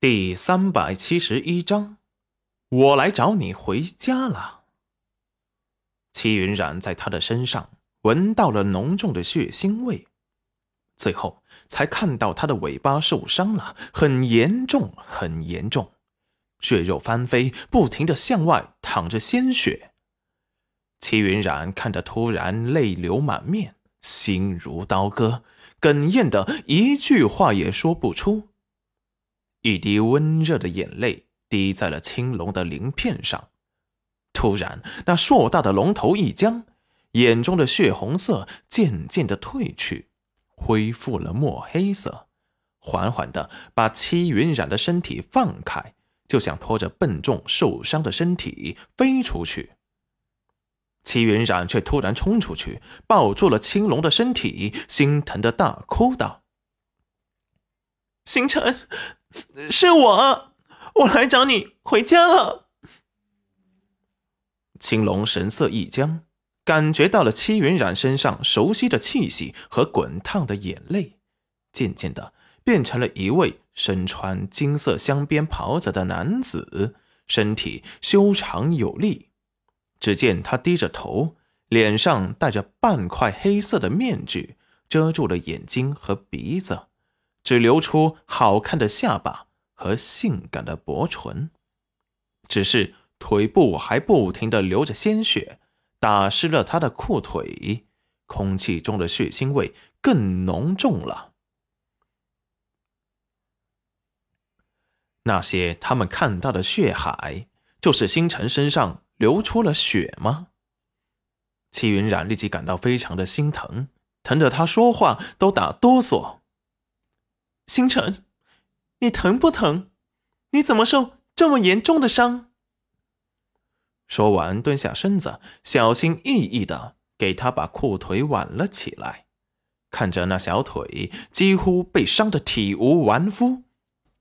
第三百七十一章，我来找你回家了。齐云染在他的身上闻到了浓重的血腥味，最后才看到他的尾巴受伤了，很严重，很严重，血肉翻飞，不停的向外淌着鲜血。齐云染看着，突然泪流满面，心如刀割，哽咽的一句话也说不出。一滴温热的眼泪滴在了青龙的鳞片上，突然，那硕大的龙头一僵，眼中的血红色渐渐的褪去，恢复了墨黑色，缓缓的把戚云染的身体放开，就想拖着笨重受伤的身体飞出去。齐云染却突然冲出去，抱住了青龙的身体，心疼的大哭道：“星辰。”是我，我来找你回家了。青龙神色一僵，感觉到了戚云染身上熟悉的气息和滚烫的眼泪，渐渐的变成了一位身穿金色镶边袍子的男子，身体修长有力。只见他低着头，脸上戴着半块黑色的面具，遮住了眼睛和鼻子。只留出好看的下巴和性感的薄唇，只是腿部还不停的流着鲜血，打湿了他的裤腿，空气中的血腥味更浓重了。那些他们看到的血海，就是星辰身上流出了血吗？齐云染立即感到非常的心疼，疼得他说话都打哆嗦。星辰，你疼不疼？你怎么受这么严重的伤？说完，蹲下身子，小心翼翼的给他把裤腿挽了起来。看着那小腿几乎被伤得体无完肤，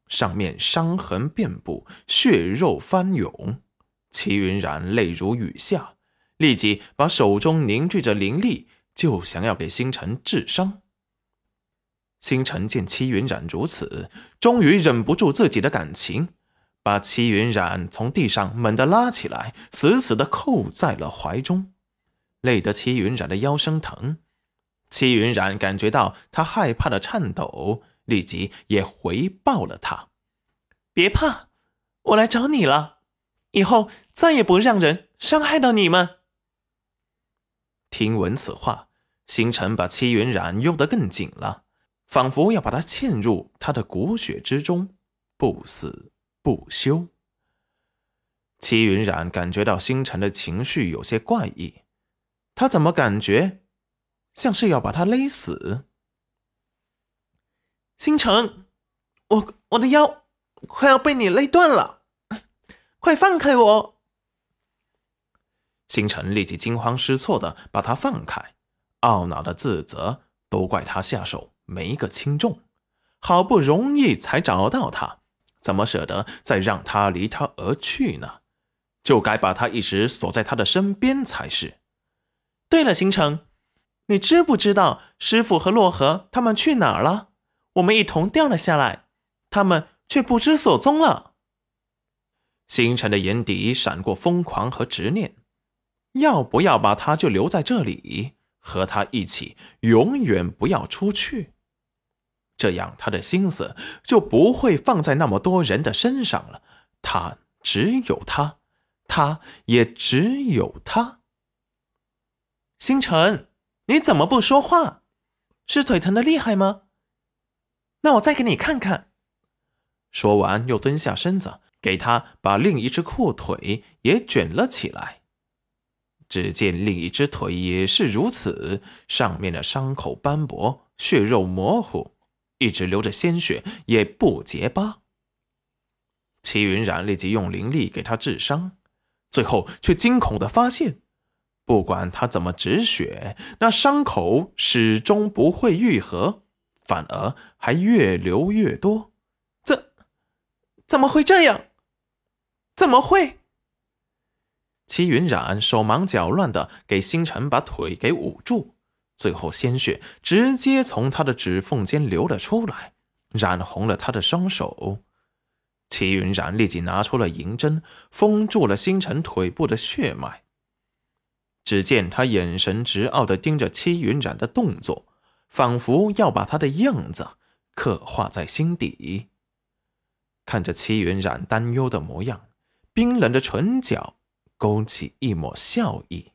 上面伤痕遍布，血肉翻涌，齐云染泪如雨下，立即把手中凝聚着灵力，就想要给星辰治伤。星辰见戚云染如此，终于忍不住自己的感情，把戚云染从地上猛地拉起来，死死的扣在了怀中，累得戚云染的腰生疼。戚云染感觉到他害怕的颤抖，立即也回抱了他：“别怕，我来找你了，以后再也不让人伤害到你们。”听闻此话，星辰把戚云染拥得更紧了。仿佛要把他嵌入他的骨血之中，不死不休。齐云染感觉到星辰的情绪有些怪异，他怎么感觉像是要把他勒死？星辰，我我的腰快要被你勒断了，快放开我！星辰立即惊慌失措的把他放开，懊恼的自责，都怪他下手。没个轻重，好不容易才找到他，怎么舍得再让他离他而去呢？就该把他一直锁在他的身边才是。对了，星辰，你知不知道师傅和洛河他们去哪儿了？我们一同掉了下来，他们却不知所踪了。星辰的眼底闪过疯狂和执念，要不要把他就留在这里，和他一起，永远不要出去？这样，他的心思就不会放在那么多人的身上了。他只有他，他也只有他。星辰，你怎么不说话？是腿疼的厉害吗？那我再给你看看。说完，又蹲下身子，给他把另一只裤腿也卷了起来。只见另一只腿也是如此，上面的伤口斑驳，血肉模糊。一直流着鲜血，也不结疤。齐云染立即用灵力给他治伤，最后却惊恐的发现，不管他怎么止血，那伤口始终不会愈合，反而还越流越多。怎怎么会这样？怎么会？齐云染手忙脚乱的给星辰把腿给捂住。最后，鲜血直接从他的指缝间流了出来，染红了他的双手。齐云染立即拿出了银针，封住了星辰腿部的血脉。只见他眼神直傲的盯着戚云染的动作，仿佛要把他的样子刻画在心底。看着戚云染担忧的模样，冰冷的唇角勾起一抹笑意。